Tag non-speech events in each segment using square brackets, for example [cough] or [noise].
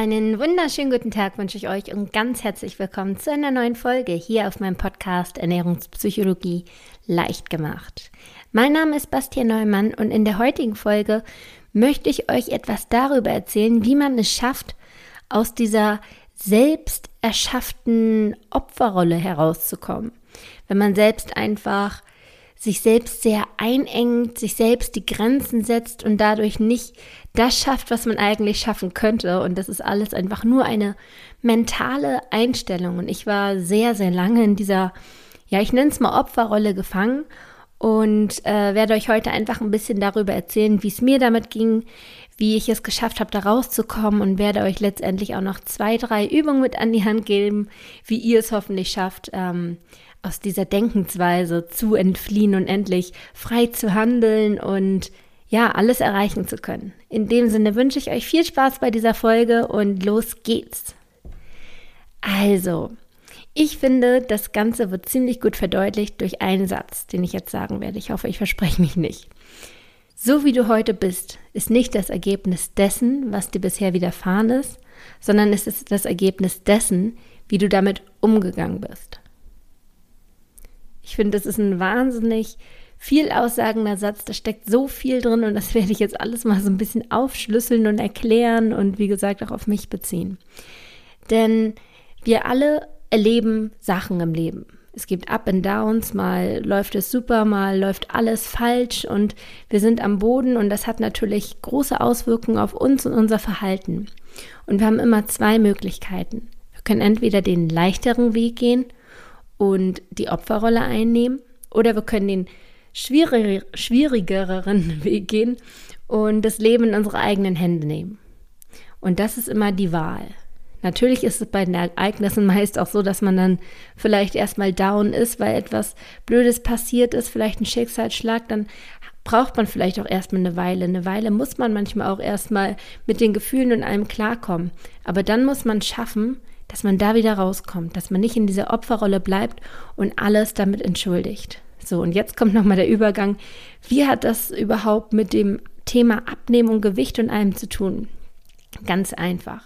Einen wunderschönen guten Tag wünsche ich euch und ganz herzlich willkommen zu einer neuen Folge hier auf meinem Podcast Ernährungspsychologie leicht gemacht. Mein Name ist Bastian Neumann und in der heutigen Folge möchte ich euch etwas darüber erzählen, wie man es schafft, aus dieser selbst erschafften Opferrolle herauszukommen. Wenn man selbst einfach sich selbst sehr einengt, sich selbst die Grenzen setzt und dadurch nicht das schafft, was man eigentlich schaffen könnte. Und das ist alles einfach nur eine mentale Einstellung. Und ich war sehr, sehr lange in dieser, ja, ich nenne es mal Opferrolle gefangen und äh, werde euch heute einfach ein bisschen darüber erzählen, wie es mir damit ging, wie ich es geschafft habe, da rauszukommen und werde euch letztendlich auch noch zwei, drei Übungen mit an die Hand geben, wie ihr es hoffentlich schafft, ähm, aus dieser Denkensweise zu entfliehen und endlich frei zu handeln und ja, alles erreichen zu können. In dem Sinne wünsche ich euch viel Spaß bei dieser Folge und los geht's. Also, ich finde, das Ganze wird ziemlich gut verdeutlicht durch einen Satz, den ich jetzt sagen werde. Ich hoffe, ich verspreche mich nicht. So wie du heute bist, ist nicht das Ergebnis dessen, was dir bisher widerfahren ist, sondern es ist das Ergebnis dessen, wie du damit umgegangen bist. Ich finde, das ist ein wahnsinnig viel aussagender Satz. Da steckt so viel drin und das [laughs] werde ich jetzt alles mal so ein bisschen aufschlüsseln und erklären und wie gesagt auch auf mich beziehen. Denn wir alle erleben Sachen im Leben. Es gibt Up and Downs, mal läuft es super, mal läuft alles falsch und wir sind am Boden und das hat natürlich große Auswirkungen auf uns und unser Verhalten. Und wir haben immer zwei Möglichkeiten. Wir können entweder den leichteren Weg gehen und die Opferrolle einnehmen oder wir können den schwierig, schwierigeren [laughs] Weg gehen und das Leben in unsere eigenen Hände nehmen. Und das ist immer die Wahl. Natürlich ist es bei den Ereignissen meist auch so, dass man dann vielleicht erstmal down ist, weil etwas Blödes passiert ist, vielleicht ein Schicksalsschlag, dann braucht man vielleicht auch erstmal eine Weile. Eine Weile muss man manchmal auch erstmal mit den Gefühlen und allem klarkommen. Aber dann muss man schaffen, dass man da wieder rauskommt, dass man nicht in dieser Opferrolle bleibt und alles damit entschuldigt. So, und jetzt kommt nochmal der Übergang. Wie hat das überhaupt mit dem Thema Abnehmen und Gewicht und allem zu tun? Ganz einfach.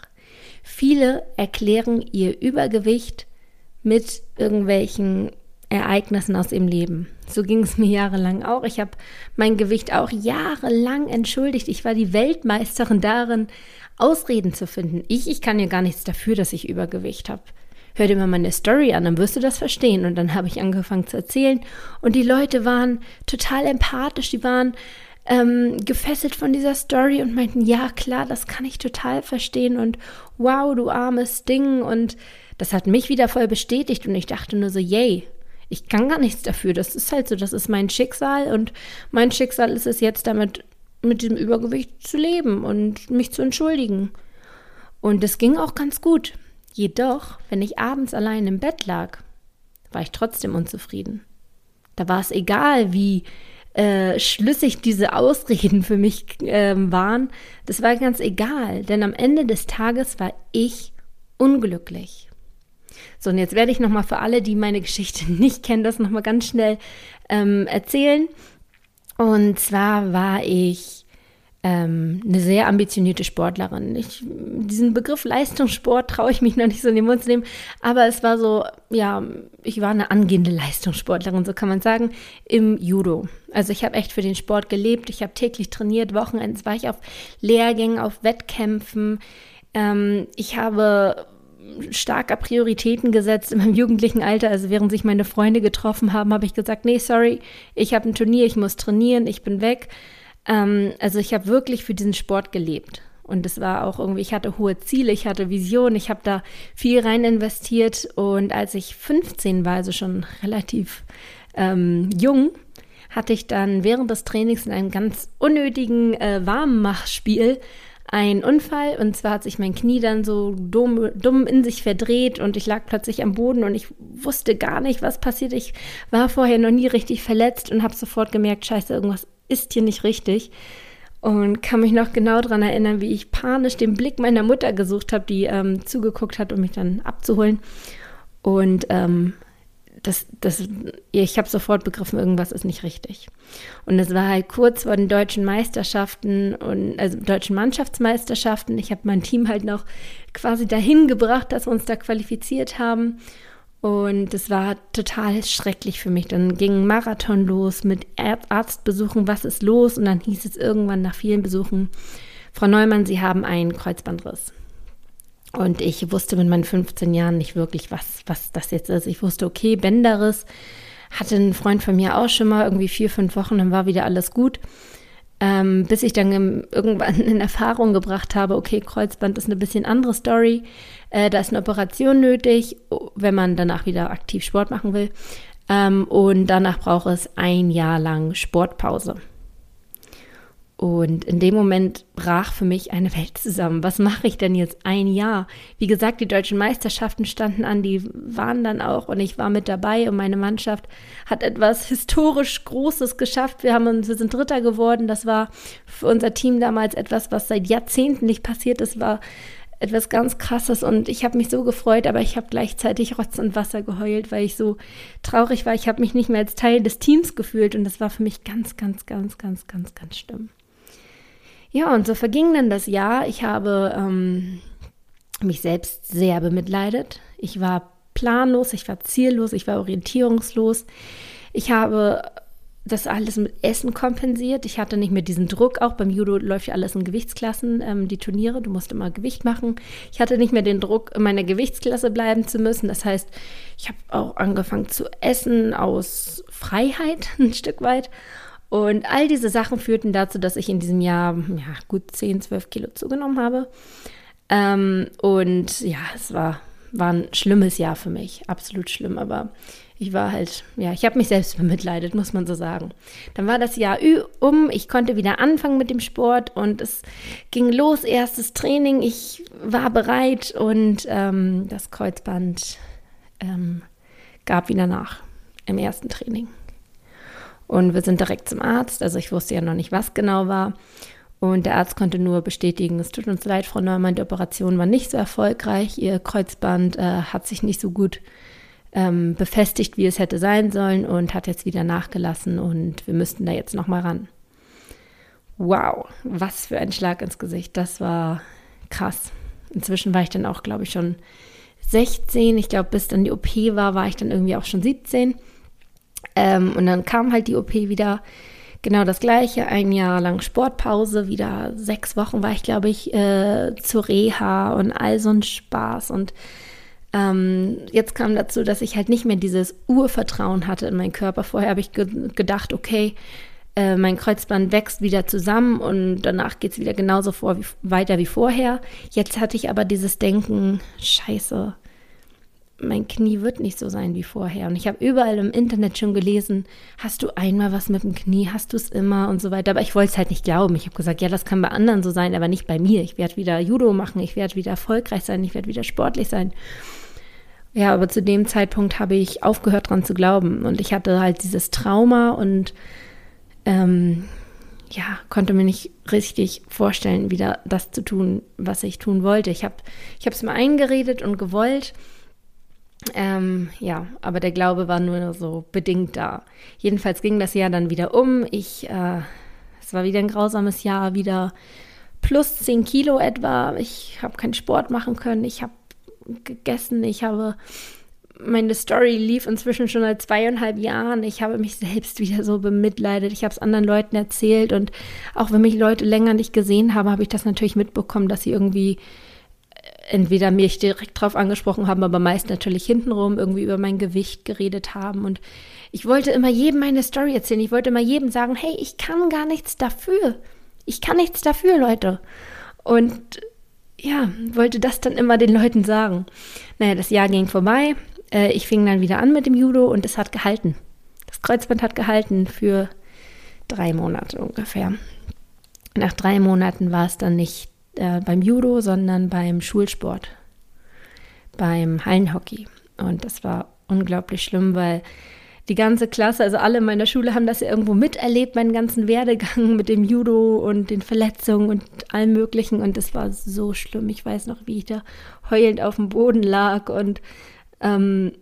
Viele erklären ihr Übergewicht mit irgendwelchen Ereignissen aus ihrem Leben. So ging es mir jahrelang auch. Ich habe mein Gewicht auch jahrelang entschuldigt. Ich war die Weltmeisterin darin, Ausreden zu finden. Ich, ich kann ja gar nichts dafür, dass ich Übergewicht habe. Hör dir mal meine Story an, dann wirst du das verstehen. Und dann habe ich angefangen zu erzählen. Und die Leute waren total empathisch, die waren ähm, gefesselt von dieser Story und meinten, ja klar, das kann ich total verstehen. Und wow, du armes Ding. Und das hat mich wieder voll bestätigt. Und ich dachte nur so, yay, ich kann gar nichts dafür. Das ist halt so, das ist mein Schicksal. Und mein Schicksal ist es jetzt damit mit diesem Übergewicht zu leben und mich zu entschuldigen. Und es ging auch ganz gut. Jedoch, wenn ich abends allein im Bett lag, war ich trotzdem unzufrieden. Da war es egal, wie äh, schlüssig diese Ausreden für mich äh, waren. Das war ganz egal, denn am Ende des Tages war ich unglücklich. So, und jetzt werde ich nochmal für alle, die meine Geschichte [laughs] nicht kennen, das nochmal ganz schnell ähm, erzählen. Und zwar war ich ähm, eine sehr ambitionierte Sportlerin. Ich, diesen Begriff Leistungssport traue ich mich noch nicht so in den Mund zu nehmen, aber es war so, ja, ich war eine angehende Leistungssportlerin, so kann man sagen, im Judo. Also ich habe echt für den Sport gelebt, ich habe täglich trainiert, Wochenends war ich auf Lehrgängen, auf Wettkämpfen. Ähm, ich habe starker Prioritäten gesetzt in meinem jugendlichen Alter. Also während sich meine Freunde getroffen haben, habe ich gesagt, nee, sorry, ich habe ein Turnier, ich muss trainieren, ich bin weg. Ähm, also ich habe wirklich für diesen Sport gelebt. Und es war auch irgendwie, ich hatte hohe Ziele, ich hatte Visionen, ich habe da viel rein investiert. Und als ich 15 war, also schon relativ ähm, jung, hatte ich dann während des Trainings in einem ganz unnötigen äh, Warmmachspiel ein Unfall und zwar hat sich mein Knie dann so dumm, dumm in sich verdreht und ich lag plötzlich am Boden und ich wusste gar nicht, was passiert. Ich war vorher noch nie richtig verletzt und habe sofort gemerkt, scheiße, irgendwas ist hier nicht richtig. Und kann mich noch genau daran erinnern, wie ich panisch den Blick meiner Mutter gesucht habe, die ähm, zugeguckt hat, um mich dann abzuholen. Und ähm, das, das, ich habe sofort begriffen, irgendwas ist nicht richtig. Und es war halt kurz vor den deutschen Meisterschaften und also deutschen Mannschaftsmeisterschaften. Ich habe mein Team halt noch quasi dahin gebracht, dass wir uns da qualifiziert haben. Und es war total schrecklich für mich. Dann ging ein Marathon los mit Arztbesuchen, was ist los? Und dann hieß es irgendwann nach vielen Besuchen, Frau Neumann, Sie haben einen Kreuzbandriss. Und ich wusste mit meinen 15 Jahren nicht wirklich, was, was das jetzt ist. Ich wusste, okay, Bänderriss. Hatte ein Freund von mir auch schon mal irgendwie vier, fünf Wochen, dann war wieder alles gut. Ähm, bis ich dann im, irgendwann [laughs] in Erfahrung gebracht habe, okay, Kreuzband ist eine bisschen andere Story. Äh, da ist eine Operation nötig, wenn man danach wieder aktiv Sport machen will. Ähm, und danach braucht es ein Jahr lang Sportpause. Und in dem Moment brach für mich eine Welt zusammen. Was mache ich denn jetzt ein Jahr? Wie gesagt, die deutschen Meisterschaften standen an, die waren dann auch und ich war mit dabei und meine Mannschaft hat etwas historisch Großes geschafft. Wir haben wir sind Dritter geworden. Das war für unser Team damals etwas, was seit Jahrzehnten nicht passiert ist, war etwas ganz Krasses und ich habe mich so gefreut, aber ich habe gleichzeitig Rotz und Wasser geheult, weil ich so traurig war. Ich habe mich nicht mehr als Teil des Teams gefühlt und das war für mich ganz, ganz, ganz, ganz, ganz, ganz schlimm. Ja, und so verging dann das Jahr. Ich habe ähm, mich selbst sehr bemitleidet. Ich war planlos, ich war ziellos, ich war orientierungslos. Ich habe das alles mit Essen kompensiert. Ich hatte nicht mehr diesen Druck. Auch beim Judo läuft ja alles in Gewichtsklassen, ähm, die Turniere. Du musst immer Gewicht machen. Ich hatte nicht mehr den Druck, in meiner Gewichtsklasse bleiben zu müssen. Das heißt, ich habe auch angefangen zu essen aus Freiheit [laughs] ein Stück weit und all diese Sachen führten dazu, dass ich in diesem Jahr ja, gut 10, 12 Kilo zugenommen habe. Ähm, und ja, es war, war ein schlimmes Jahr für mich, absolut schlimm, aber ich war halt, ja, ich habe mich selbst [laughs] bemitleidet, muss man so sagen. Dann war das Jahr um, ich konnte wieder anfangen mit dem Sport und es ging los, erstes Training, ich war bereit und ähm, das Kreuzband ähm, gab wieder nach im ersten Training. Und wir sind direkt zum Arzt. Also ich wusste ja noch nicht, was genau war. Und der Arzt konnte nur bestätigen, es tut uns leid, Frau Neumann, die Operation war nicht so erfolgreich. Ihr Kreuzband äh, hat sich nicht so gut ähm, befestigt, wie es hätte sein sollen und hat jetzt wieder nachgelassen und wir müssten da jetzt nochmal ran. Wow, was für ein Schlag ins Gesicht. Das war krass. Inzwischen war ich dann auch, glaube ich, schon 16. Ich glaube, bis dann die OP war, war ich dann irgendwie auch schon 17. Ähm, und dann kam halt die OP wieder. Genau das gleiche, ein Jahr lang Sportpause, wieder sechs Wochen war ich, glaube ich, äh, zur Reha und all so ein Spaß. Und ähm, jetzt kam dazu, dass ich halt nicht mehr dieses Urvertrauen hatte in meinen Körper. Vorher habe ich ge gedacht, okay, äh, mein Kreuzband wächst wieder zusammen und danach geht es wieder genauso vor wie, weiter wie vorher. Jetzt hatte ich aber dieses Denken, scheiße, mein Knie wird nicht so sein wie vorher. Und ich habe überall im Internet schon gelesen, hast du einmal was mit dem Knie, hast du es immer und so weiter. Aber ich wollte es halt nicht glauben. Ich habe gesagt, ja, das kann bei anderen so sein, aber nicht bei mir. Ich werde wieder Judo machen, ich werde wieder erfolgreich sein, ich werde wieder sportlich sein. Ja, aber zu dem Zeitpunkt habe ich aufgehört dran zu glauben. Und ich hatte halt dieses Trauma und ähm, ja, konnte mir nicht richtig vorstellen, wieder das zu tun, was ich tun wollte. Ich habe es mir eingeredet und gewollt ähm, ja, aber der Glaube war nur so bedingt da. Jedenfalls ging das Jahr dann wieder um. Ich, äh, es war wieder ein grausames Jahr, wieder plus 10 Kilo etwa. Ich habe keinen Sport machen können. Ich habe gegessen. Ich habe meine Story lief inzwischen schon seit zweieinhalb Jahren. Ich habe mich selbst wieder so bemitleidet. Ich habe es anderen Leuten erzählt und auch wenn mich Leute länger nicht gesehen haben, habe ich das natürlich mitbekommen, dass sie irgendwie entweder mich direkt drauf angesprochen haben, aber meist natürlich hintenrum irgendwie über mein Gewicht geredet haben. Und ich wollte immer jedem meine Story erzählen. Ich wollte immer jedem sagen, hey, ich kann gar nichts dafür. Ich kann nichts dafür, Leute. Und ja, wollte das dann immer den Leuten sagen. Naja, das Jahr ging vorbei. Äh, ich fing dann wieder an mit dem Judo und es hat gehalten. Das Kreuzband hat gehalten für drei Monate ungefähr. Nach drei Monaten war es dann nicht äh, beim Judo, sondern beim Schulsport, beim Hallenhockey. Und das war unglaublich schlimm, weil die ganze Klasse, also alle in meiner Schule haben das ja irgendwo miterlebt, meinen ganzen Werdegang mit dem Judo und den Verletzungen und allem Möglichen. Und das war so schlimm. Ich weiß noch, wie ich da heulend auf dem Boden lag und ähm,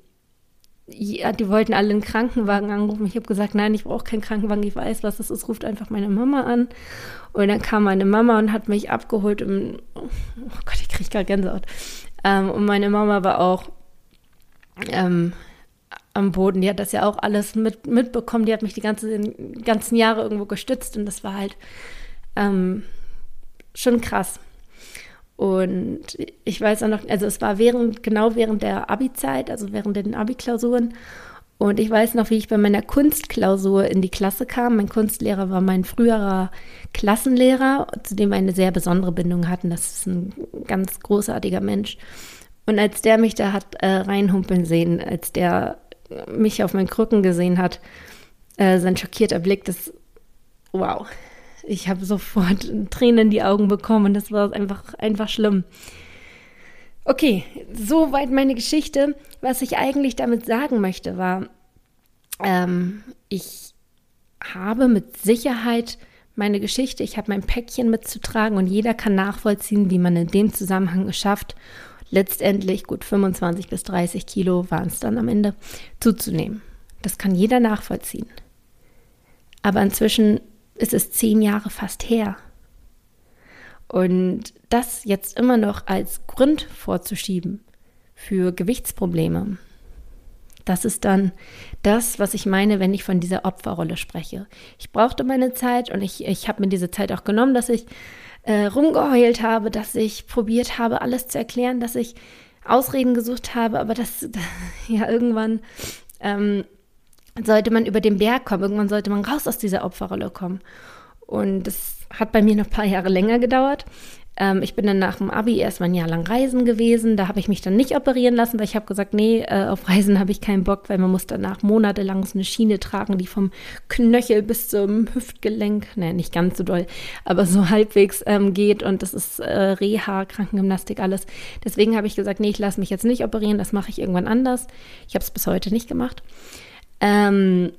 ja, die wollten alle einen Krankenwagen anrufen. Ich habe gesagt, nein, ich brauche keinen Krankenwagen, ich weiß, was das ist, ruft einfach meine Mama an. Und dann kam meine Mama und hat mich abgeholt. Und, oh Gott, ich kriege gerade Gänsehaut. Ähm, und meine Mama war auch ähm, am Boden. Die hat das ja auch alles mit, mitbekommen. Die hat mich die ganze, ganzen Jahre irgendwo gestützt. Und das war halt ähm, schon krass. Und ich weiß auch noch, also es war während, genau während der Abi-Zeit, also während den Abi-Klausuren. Und ich weiß noch, wie ich bei meiner Kunstklausur in die Klasse kam. Mein Kunstlehrer war mein früherer Klassenlehrer, zu dem wir eine sehr besondere Bindung hatten. Das ist ein ganz großartiger Mensch. Und als der mich da hat äh, reinhumpeln sehen, als der mich auf meinen Krücken gesehen hat, äh, sein schockierter Blick, das, wow, ich habe sofort Tränen in die Augen bekommen das war einfach, einfach schlimm. Okay, soweit meine Geschichte. Was ich eigentlich damit sagen möchte, war, ähm, ich habe mit Sicherheit meine Geschichte, ich habe mein Päckchen mitzutragen und jeder kann nachvollziehen, wie man in dem Zusammenhang es schafft, letztendlich gut 25 bis 30 Kilo waren es dann am Ende zuzunehmen. Das kann jeder nachvollziehen. Aber inzwischen ist es zehn Jahre fast her. Und das jetzt immer noch als Grund vorzuschieben für Gewichtsprobleme, das ist dann das, was ich meine, wenn ich von dieser Opferrolle spreche. Ich brauchte meine Zeit und ich, ich habe mir diese Zeit auch genommen, dass ich äh, rumgeheult habe, dass ich probiert habe, alles zu erklären, dass ich Ausreden gesucht habe, aber das, [laughs] ja, irgendwann ähm, sollte man über den Berg kommen. Irgendwann sollte man raus aus dieser Opferrolle kommen. Und das hat bei mir noch ein paar Jahre länger gedauert. Ähm, ich bin dann nach dem Abi erstmal ein Jahr lang reisen gewesen. Da habe ich mich dann nicht operieren lassen, weil ich habe gesagt, nee, äh, auf Reisen habe ich keinen Bock, weil man muss danach monatelang so eine Schiene tragen, die vom Knöchel bis zum Hüftgelenk, naja, nicht ganz so doll, aber so halbwegs ähm, geht. Und das ist äh, Reha, Krankengymnastik, alles. Deswegen habe ich gesagt, nee, ich lasse mich jetzt nicht operieren, das mache ich irgendwann anders. Ich habe es bis heute nicht gemacht. Ähm,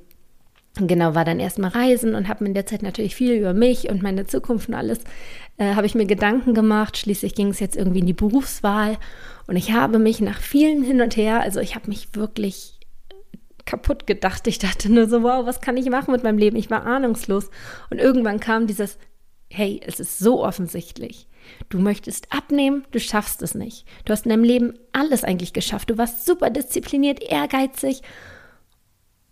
genau, war dann erstmal reisen und habe mir in der Zeit natürlich viel über mich und meine Zukunft und alles, äh, habe ich mir Gedanken gemacht. Schließlich ging es jetzt irgendwie in die Berufswahl und ich habe mich nach vielen hin und her, also ich habe mich wirklich kaputt gedacht. Ich dachte nur so, wow, was kann ich machen mit meinem Leben? Ich war ahnungslos. Und irgendwann kam dieses, hey, es ist so offensichtlich. Du möchtest abnehmen, du schaffst es nicht. Du hast in deinem Leben alles eigentlich geschafft. Du warst super diszipliniert, ehrgeizig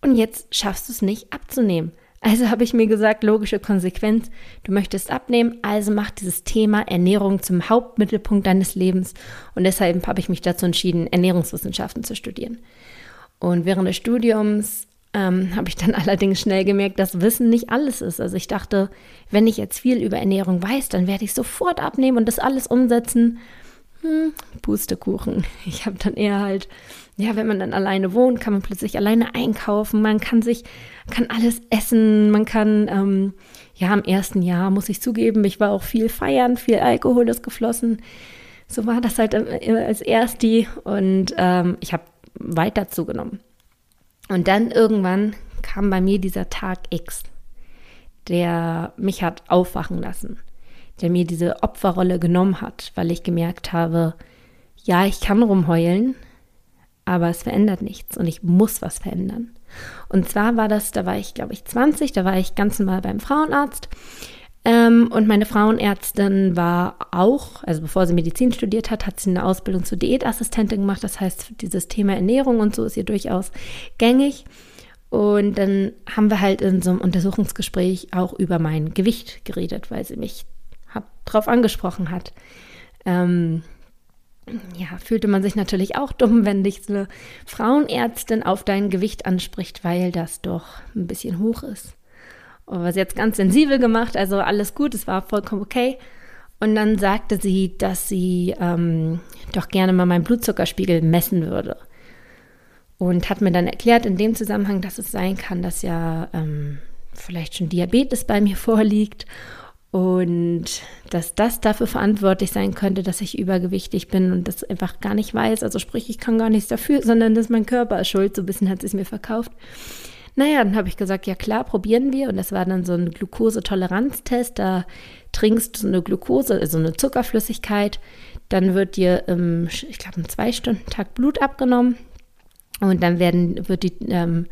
und jetzt schaffst du es nicht abzunehmen. Also habe ich mir gesagt, logische Konsequenz, du möchtest abnehmen, also mach dieses Thema Ernährung zum Hauptmittelpunkt deines Lebens. Und deshalb habe ich mich dazu entschieden, Ernährungswissenschaften zu studieren. Und während des Studiums ähm, habe ich dann [laughs] allerdings schnell gemerkt, dass Wissen nicht alles ist. Also ich dachte, wenn ich jetzt viel über Ernährung weiß, dann werde ich sofort abnehmen und das alles umsetzen. Hm, Pustekuchen. Ich habe dann eher halt ja, wenn man dann alleine wohnt, kann man plötzlich alleine einkaufen, man kann sich, kann alles essen, man kann, ähm, ja, im ersten Jahr muss ich zugeben, ich war auch viel feiern, viel Alkohol ist geflossen. So war das halt als Ersti und ähm, ich habe weiter zugenommen. Und dann irgendwann kam bei mir dieser Tag X, der mich hat aufwachen lassen, der mir diese Opferrolle genommen hat, weil ich gemerkt habe, ja, ich kann rumheulen, aber es verändert nichts und ich muss was verändern. Und zwar war das, da war ich, glaube ich, 20, da war ich ganz normal beim Frauenarzt. Ähm, und meine Frauenärztin war auch, also bevor sie Medizin studiert hat, hat sie eine Ausbildung zur Diätassistentin gemacht. Das heißt, dieses Thema Ernährung und so ist ihr durchaus gängig. Und dann haben wir halt in so einem Untersuchungsgespräch auch über mein Gewicht geredet, weil sie mich darauf angesprochen hat. Ähm, ja, fühlte man sich natürlich auch dumm, wenn dich eine Frauenärztin auf dein Gewicht anspricht, weil das doch ein bisschen hoch ist. Und was jetzt ganz sensibel gemacht, also alles gut, es war vollkommen okay. Und dann sagte sie, dass sie ähm, doch gerne mal meinen Blutzuckerspiegel messen würde. Und hat mir dann erklärt in dem Zusammenhang, dass es sein kann, dass ja ähm, vielleicht schon Diabetes bei mir [laughs] vorliegt und dass das dafür verantwortlich sein könnte, dass ich übergewichtig bin und das einfach gar nicht weiß. Also sprich, ich kann gar nichts dafür, sondern dass mein Körper ist schuld. So ein bisschen hat es mir verkauft. Naja, dann habe ich gesagt, ja klar, probieren wir. Und das war dann so ein Glukosetoleranztest. Da trinkst du eine Glukose, also eine Zuckerflüssigkeit. Dann wird dir, im, ich glaube, im Zwei-Stunden-Tag Blut abgenommen. Und dann werden, wird die, ähm,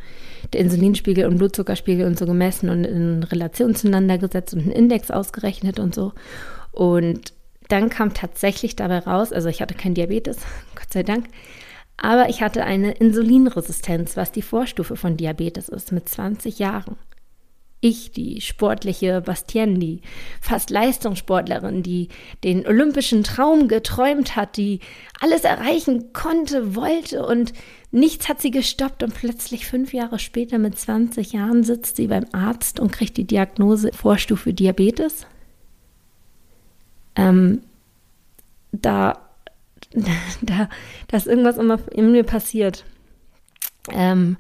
der Insulinspiegel und Blutzuckerspiegel und so gemessen und in Relation zueinander gesetzt und ein Index ausgerechnet und so. Und dann kam tatsächlich dabei raus, also ich hatte kein Diabetes, [laughs] Gott sei Dank, aber ich hatte eine Insulinresistenz, was die Vorstufe von Diabetes ist, mit 20 Jahren. Ich, die sportliche Bastienne, die fast Leistungssportlerin, die den olympischen Traum geträumt hat, die alles erreichen konnte, wollte und nichts hat sie gestoppt und plötzlich fünf Jahre später mit 20 Jahren sitzt sie beim Arzt und kriegt die Diagnose Vorstufe Diabetes. Ähm, da, [laughs] da, da ist irgendwas immer in mir passiert. Ähm,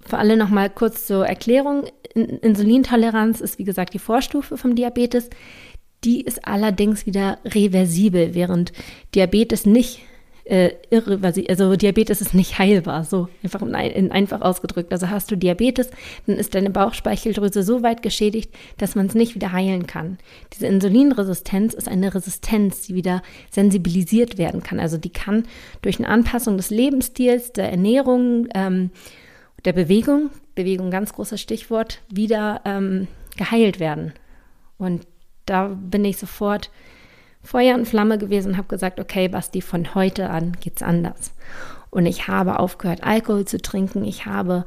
für alle nochmal kurz zur Erklärung. Insulintoleranz ist wie gesagt die Vorstufe vom Diabetes. Die ist allerdings wieder reversibel, während Diabetes nicht äh, irreversibel, also Diabetes ist nicht heilbar, so einfach in, in, einfach ausgedrückt. Also hast du Diabetes, dann ist deine Bauchspeicheldrüse so weit geschädigt, dass man es nicht wieder heilen kann. Diese Insulinresistenz ist eine Resistenz, die wieder sensibilisiert werden kann. Also die kann durch eine Anpassung des Lebensstils, der Ernährung, ähm, der Bewegung, Bewegung ganz großes Stichwort, wieder ähm, geheilt werden. Und da bin ich sofort Feuer und Flamme gewesen und habe gesagt, okay, Basti, von heute an geht's anders. Und ich habe aufgehört, Alkohol zu trinken. Ich habe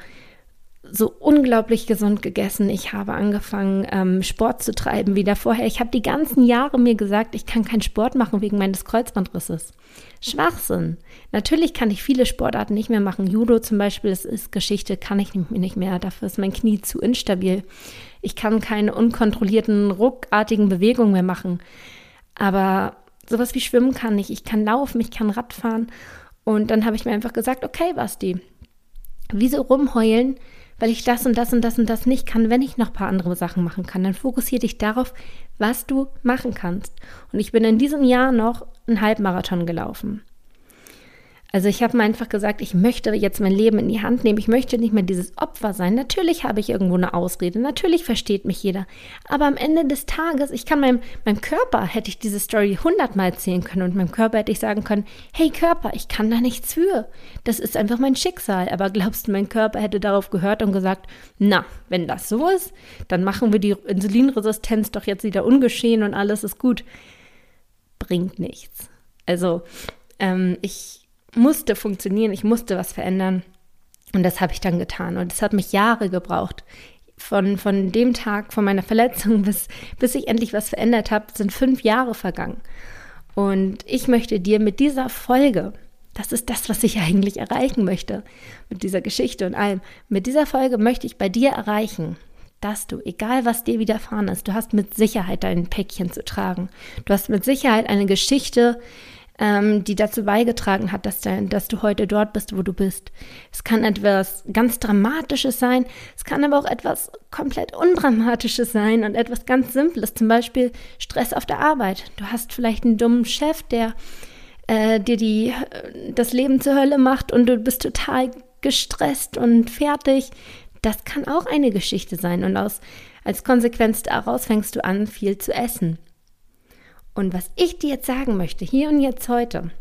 so unglaublich gesund gegessen. Ich habe angefangen, ähm, Sport zu treiben wieder vorher. Ich habe die ganzen Jahre mir gesagt, ich kann keinen Sport machen wegen meines Kreuzbandrisses. Schwachsinn. Natürlich kann ich viele Sportarten nicht mehr machen. Judo zum Beispiel, das ist Geschichte, kann ich nicht mehr. Dafür ist mein Knie zu instabil. Ich kann keine unkontrollierten, ruckartigen Bewegungen mehr machen. Aber sowas wie Schwimmen kann ich. Ich kann laufen, ich kann Radfahren. Und dann habe ich mir einfach gesagt, okay, Basti, wieso rumheulen, weil ich das und das und das und das nicht kann, wenn ich noch ein paar andere Sachen machen kann. Dann fokussiere dich darauf, was du machen kannst. Und ich bin in diesem Jahr noch einen Halbmarathon gelaufen. Also ich habe mir einfach gesagt, ich möchte jetzt mein Leben in die Hand nehmen. Ich möchte nicht mehr dieses Opfer sein. Natürlich habe ich irgendwo eine Ausrede. Natürlich versteht mich jeder. Aber am Ende des Tages, ich kann meinem, meinem Körper, hätte ich diese Story hundertmal erzählen können und meinem Körper hätte ich sagen können, hey Körper, ich kann da nichts für. Das ist einfach mein Schicksal. Aber glaubst du, mein Körper hätte darauf gehört und gesagt, na, wenn das so ist, dann machen wir die Insulinresistenz doch jetzt wieder ungeschehen und alles ist gut. Bringt nichts. Also ähm, ich musste funktionieren, ich musste was verändern. Und das habe ich dann getan. Und es hat mich Jahre gebraucht. Von, von dem Tag, von meiner Verletzung bis, bis ich endlich was verändert habe, sind fünf Jahre vergangen. Und ich möchte dir mit dieser Folge, das ist das, was ich [laughs] eigentlich erreichen möchte, mit dieser Geschichte und allem, mit dieser Folge möchte ich bei dir erreichen, dass du, egal was dir widerfahren ist, du hast mit Sicherheit dein Päckchen zu tragen. Du hast mit Sicherheit eine Geschichte, ähm, die dazu beigetragen hat, dass, de, dass du heute dort bist, wo du bist. Es kann etwas ganz Dramatisches sein, es kann aber auch etwas komplett Undramatisches sein und etwas ganz Simples, zum Beispiel Stress auf der Arbeit. Du hast vielleicht einen dummen Chef, der äh, dir die, das Leben zur Hölle macht und du bist total gestresst und fertig. Das kann auch eine Geschichte sein und aus, als Konsequenz daraus fängst du an, viel zu essen. Und was ich dir jetzt sagen möchte, hier und jetzt heute,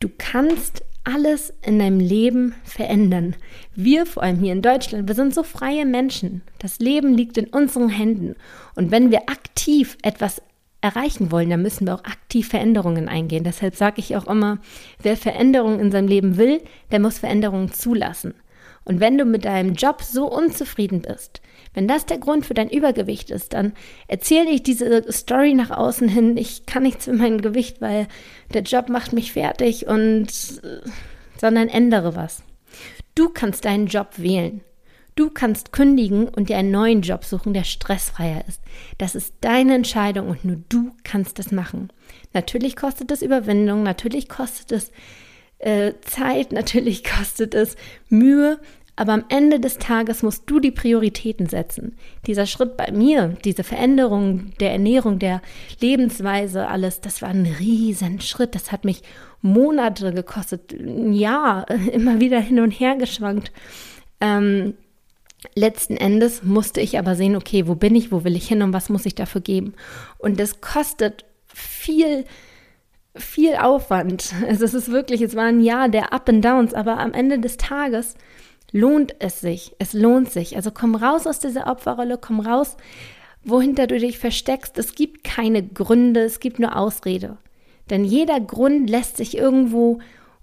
du kannst alles in deinem Leben verändern. Wir, vor allem hier in Deutschland, wir sind so freie Menschen. Das Leben liegt in unseren Händen. Und wenn wir aktiv etwas erreichen wollen, dann müssen wir auch aktiv Veränderungen eingehen. Deshalb sage ich auch immer, wer Veränderungen in seinem Leben will, der muss Veränderungen zulassen. Und wenn du mit deinem Job so unzufrieden bist, wenn das der Grund für dein Übergewicht ist, dann erzähle ich diese Story nach außen hin. Ich kann nichts für mein Gewicht, weil der Job macht mich fertig und sondern ändere was. Du kannst deinen Job wählen. Du kannst kündigen und dir einen neuen Job suchen, der stressfreier ist. Das ist deine Entscheidung und nur du kannst das machen. Natürlich kostet es Überwindung, natürlich kostet es äh, Zeit, [laughs] natürlich kostet es Mühe, aber am Ende des Tages musst du die Prioritäten setzen. Dieser Schritt bei mir, diese Veränderung der Ernährung, der Lebensweise, alles, das war ein riesen Schritt. Das hat mich Monate gekostet, ein Jahr, [laughs] immer wieder hin und her geschwankt. Ähm, letzten Endes musste ich aber sehen, okay, wo bin ich, wo will ich hin und was muss ich dafür geben? Und das kostet viel viel Aufwand. [laughs] Also es ist wirklich, es war ein Jahr der Up and Downs, aber am Ende des Tages lohnt es sich. Es lohnt sich. Also komm raus aus dieser Opferrolle, komm raus, wohinter du dich versteckst. Es gibt keine Gründe, es gibt nur Ausrede. Denn jeder Grund lässt sich irgendwo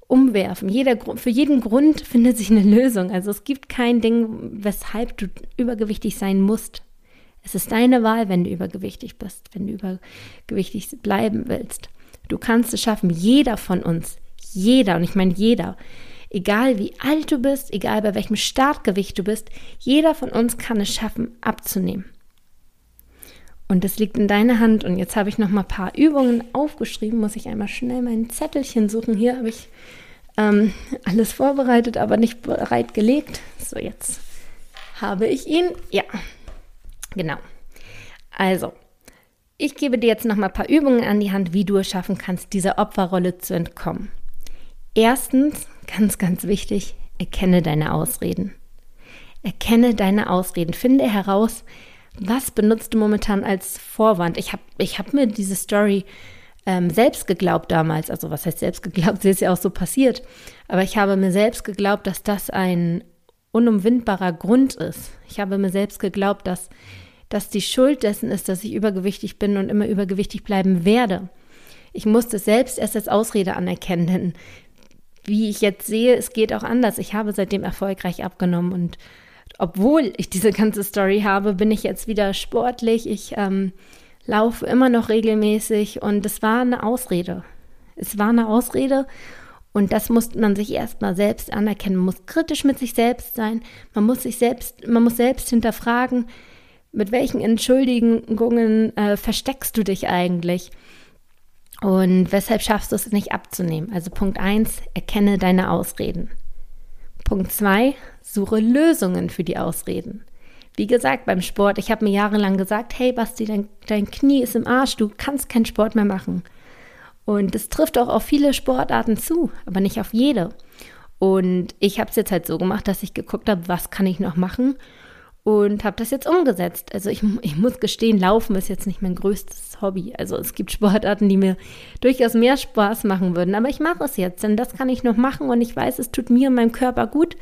umwerfen. Jeder, für jeden Grund findet sich eine Lösung. Also es gibt kein Ding, weshalb du übergewichtig sein musst. Es ist deine Wahl, wenn du übergewichtig bist, wenn du übergewichtig bleiben willst. Du kannst es schaffen. Jeder von uns, jeder, und ich meine jeder, egal wie alt du bist, egal bei welchem Startgewicht du bist, jeder von uns kann es schaffen, abzunehmen. Und das liegt in deiner Hand. Und jetzt habe ich noch mal ein paar Übungen aufgeschrieben. Muss ich einmal schnell mein Zettelchen suchen. Hier habe ich ähm, alles vorbereitet, aber nicht bereit gelegt. So, jetzt habe ich ihn. Ja, genau. Also, ich gebe dir jetzt noch mal ein paar Übungen an die Hand, wie du es schaffen kannst, dieser Opferrolle zu entkommen. Erstens, ganz, ganz wichtig, erkenne deine Ausreden. Erkenne deine Ausreden. Finde heraus, was benutzt du momentan als Vorwand. Ich habe ich hab mir diese Story ähm, selbst geglaubt damals. Also was heißt selbst geglaubt? [laughs] Sie ist ja auch so passiert. Aber ich habe mir selbst geglaubt, dass das ein unumwindbarer Grund ist. Ich habe mir selbst geglaubt, dass dass die Schuld dessen ist, dass ich übergewichtig bin und immer übergewichtig bleiben werde. Ich musste es selbst erst als Ausrede anerkennen, denn wie ich jetzt sehe, es geht auch anders. Ich habe seitdem erfolgreich abgenommen und obwohl ich diese ganze Story habe, bin ich jetzt wieder sportlich. Ich ähm, laufe immer noch regelmäßig und es war eine Ausrede. Es war eine Ausrede und das muss man sich erstmal selbst anerkennen. Man muss kritisch mit sich selbst sein. Man muss sich selbst, man muss selbst hinterfragen, mit welchen Entschuldigungen äh, versteckst du dich eigentlich? Und weshalb schaffst du es nicht abzunehmen? Also Punkt 1, erkenne deine Ausreden. Punkt 2, suche Lösungen für die Ausreden. Wie gesagt, beim Sport, ich habe mir jahrelang gesagt, hey Basti, dein, dein Knie ist im Arsch, du kannst keinen Sport mehr machen. Und das trifft auch auf viele Sportarten zu, aber nicht auf jede. Und ich habe es jetzt halt so gemacht, dass ich geguckt habe, was kann ich noch machen und habe das jetzt umgesetzt. Also ich, ich muss gestehen, Laufen ist jetzt nicht mein größtes Hobby. Also es gibt Sportarten, die mir durchaus mehr Spaß machen würden, aber ich mache es jetzt, denn das kann ich noch machen und ich weiß, es tut mir und meinem Körper gut.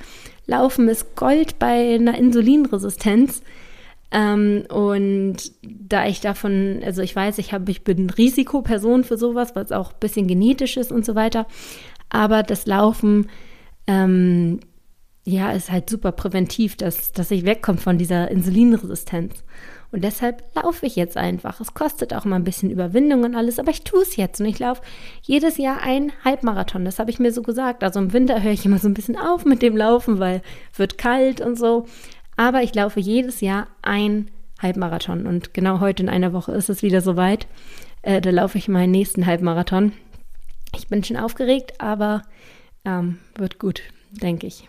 Laufen ist Gold bei einer Insulinresistenz. Ähm, und da ich davon, also ich weiß, ich, hab, ich bin Risikoperson für sowas, es auch ein bisschen genetisch ist und so weiter. Aber das Laufen ähm, ja, ist halt super präventiv, dass, dass ich wegkomme von dieser Insulinresistenz. Und deshalb laufe ich jetzt einfach. Es kostet auch mal ein bisschen Überwindung und alles, aber ich tue es jetzt. Und ich laufe jedes Jahr ein Halbmarathon. Das habe ich mir so gesagt. Also im Winter höre ich immer so ein bisschen auf mit dem Laufen, weil wird kalt und so. Aber ich laufe jedes Jahr ein Halbmarathon. Und genau heute in einer Woche ist es wieder soweit. Äh, da laufe ich meinen nächsten Halbmarathon. Ich bin schon aufgeregt, aber ähm, wird gut, denke ich.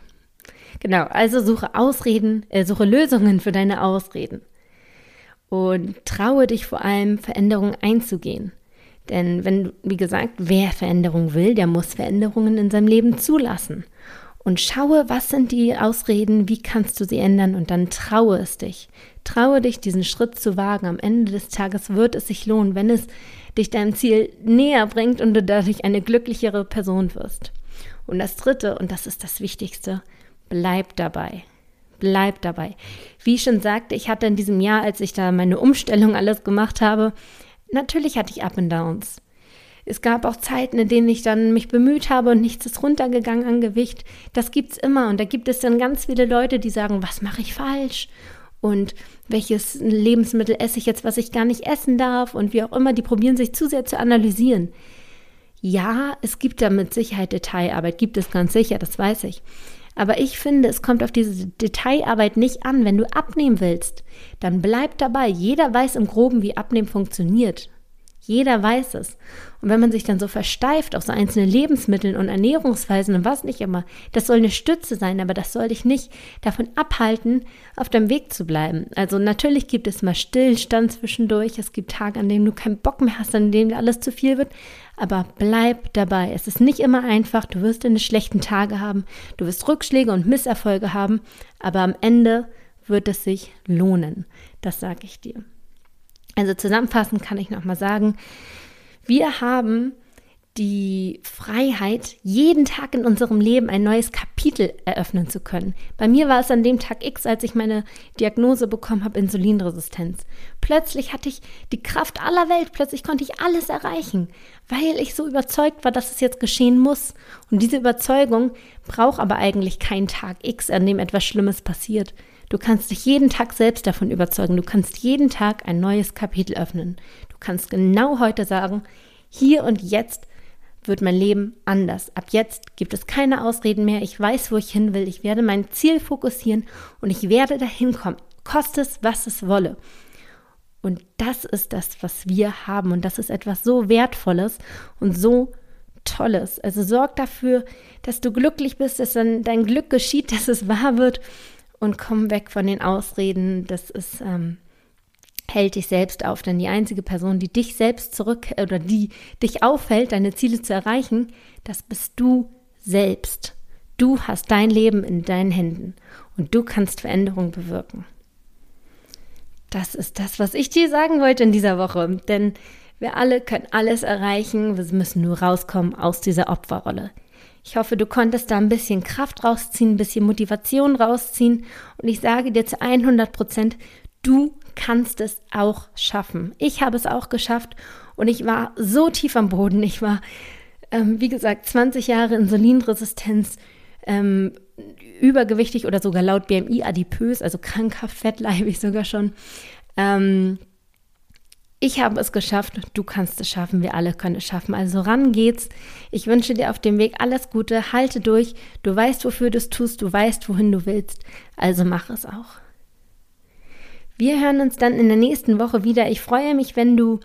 Genau, also suche Ausreden, äh, suche Lösungen für deine Ausreden. Und traue dich vor allem, Veränderungen einzugehen. Denn wenn, wie gesagt, wer Veränderung will, der muss Veränderungen in seinem Leben zulassen. Und schaue, was sind die Ausreden, wie kannst du sie ändern und dann traue es dich. Traue dich, diesen Schritt zu wagen. Am Ende des Tages wird es sich lohnen, wenn es dich deinem Ziel näher bringt und du dadurch eine glücklichere Person wirst. Und das Dritte, und das ist das Wichtigste, bleib dabei. Bleib dabei. Wie ich schon sagte, ich hatte in diesem Jahr, als ich da meine Umstellung alles gemacht habe, natürlich hatte ich Up and Downs. Es gab auch Zeiten, in denen ich dann mich bemüht habe und nichts ist runtergegangen an Gewicht. Das gibt's immer und da gibt es dann ganz viele Leute, die sagen, was mache ich falsch? Und welches Lebensmittel esse ich jetzt, was ich gar nicht essen darf und wie auch immer, die probieren sich zu sehr zu analysieren. Ja, es gibt da mit Sicherheit Detailarbeit, gibt es ganz sicher, das weiß ich. Aber ich finde, es kommt auf diese Detailarbeit nicht an. Wenn du abnehmen willst, dann bleib dabei. Jeder weiß im Groben, wie Abnehmen funktioniert. Jeder weiß es. Und wenn man sich dann so versteift auf so einzelne Lebensmittel und Ernährungsweisen und was nicht immer, das soll eine Stütze sein, aber das soll dich nicht davon abhalten, auf deinem Weg zu bleiben. Also natürlich gibt es mal Stillstand zwischendurch. Es gibt Tage, an denen du keinen Bock mehr hast, an denen alles zu viel wird. Aber bleib dabei. Es ist nicht immer einfach. Du wirst deine schlechten Tage haben. Du wirst Rückschläge und Misserfolge haben. Aber am Ende wird es sich lohnen. Das sage ich dir. Also zusammenfassend kann ich nochmal sagen, wir haben die Freiheit, jeden Tag in unserem Leben ein neues Kapitel eröffnen zu können. Bei mir war es an dem Tag X, als ich meine Diagnose bekommen habe, Insulinresistenz. Plötzlich hatte ich die Kraft aller Welt, plötzlich konnte ich alles erreichen, weil ich so überzeugt war, dass es jetzt geschehen muss. Und diese Überzeugung braucht aber eigentlich keinen Tag X, an dem etwas Schlimmes passiert. Du kannst dich jeden Tag selbst davon überzeugen. Du kannst jeden Tag ein neues Kapitel öffnen. Du kannst genau heute sagen, hier und jetzt wird mein Leben anders. Ab jetzt gibt es keine Ausreden mehr. Ich weiß, wo ich hin will. Ich werde mein Ziel fokussieren und ich werde dahin kommen. Koste es, was es wolle. Und das ist das, was wir haben. Und das ist etwas so Wertvolles und so Tolles. Also sorg dafür, dass du glücklich bist, dass dann dein Glück geschieht, [laughs] dass es wahr wird. Und komm weg von den Ausreden. Das ist ähm, hält dich selbst auf, denn die einzige Person, die dich selbst zurück oder die dich aufhält, deine Ziele zu erreichen, das bist du selbst. Du hast dein Leben in deinen Händen und du kannst Veränderung bewirken. Das ist das, was ich dir sagen wollte in dieser Woche, denn wir alle können alles erreichen, wir müssen nur rauskommen aus dieser Opferrolle. Ich hoffe, du konntest da ein bisschen Kraft rausziehen, ein bisschen Motivation rausziehen und ich sage dir zu 100 Prozent, du kannst es auch schaffen. Ich habe es auch geschafft und ich war so tief am Boden. Ich war, ähm, wie gesagt, 20 Jahre Insulinresistenz, ähm, übergewichtig oder sogar laut BMI adipös, also krankhaft fettleibig [laughs] sogar schon. Ähm, ich habe es geschafft, du kannst es schaffen, wir alle können es schaffen. Also ran geht's. Ich wünsche dir auf dem Weg alles Gute, halte durch. Du weißt, wofür du es tust, du weißt, wohin du willst. Also mach es auch. Wir hören uns dann in der nächsten Woche wieder. Ich freue mich, wenn du,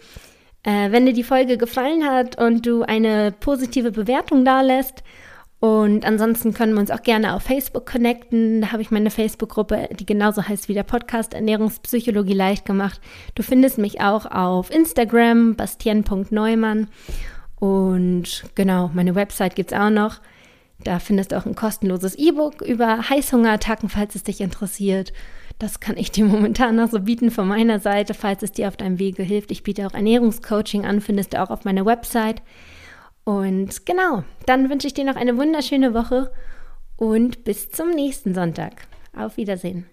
äh, wenn dir die Folge gefallen hat und du eine positive Bewertung da lässt. Und ansonsten können wir uns auch gerne auf Facebook connecten. Da habe ich meine Facebook-Gruppe, die genauso heißt wie der Podcast Ernährungspsychologie leicht gemacht. Du findest mich auch auf Instagram, bastien.neumann. Und genau, meine Website gibt es auch noch. Da findest du auch ein kostenloses E-Book über Heißhungerattacken, falls es dich interessiert. Das kann ich dir [laughs] momentan noch so bieten von meiner Seite, falls es dir auf deinem Wege hilft. Ich biete auch Ernährungscoaching an, findest du auch auf meiner Website. Und genau, dann wünsche ich dir noch eine wunderschöne Woche und bis zum nächsten Sonntag. Auf Wiedersehen.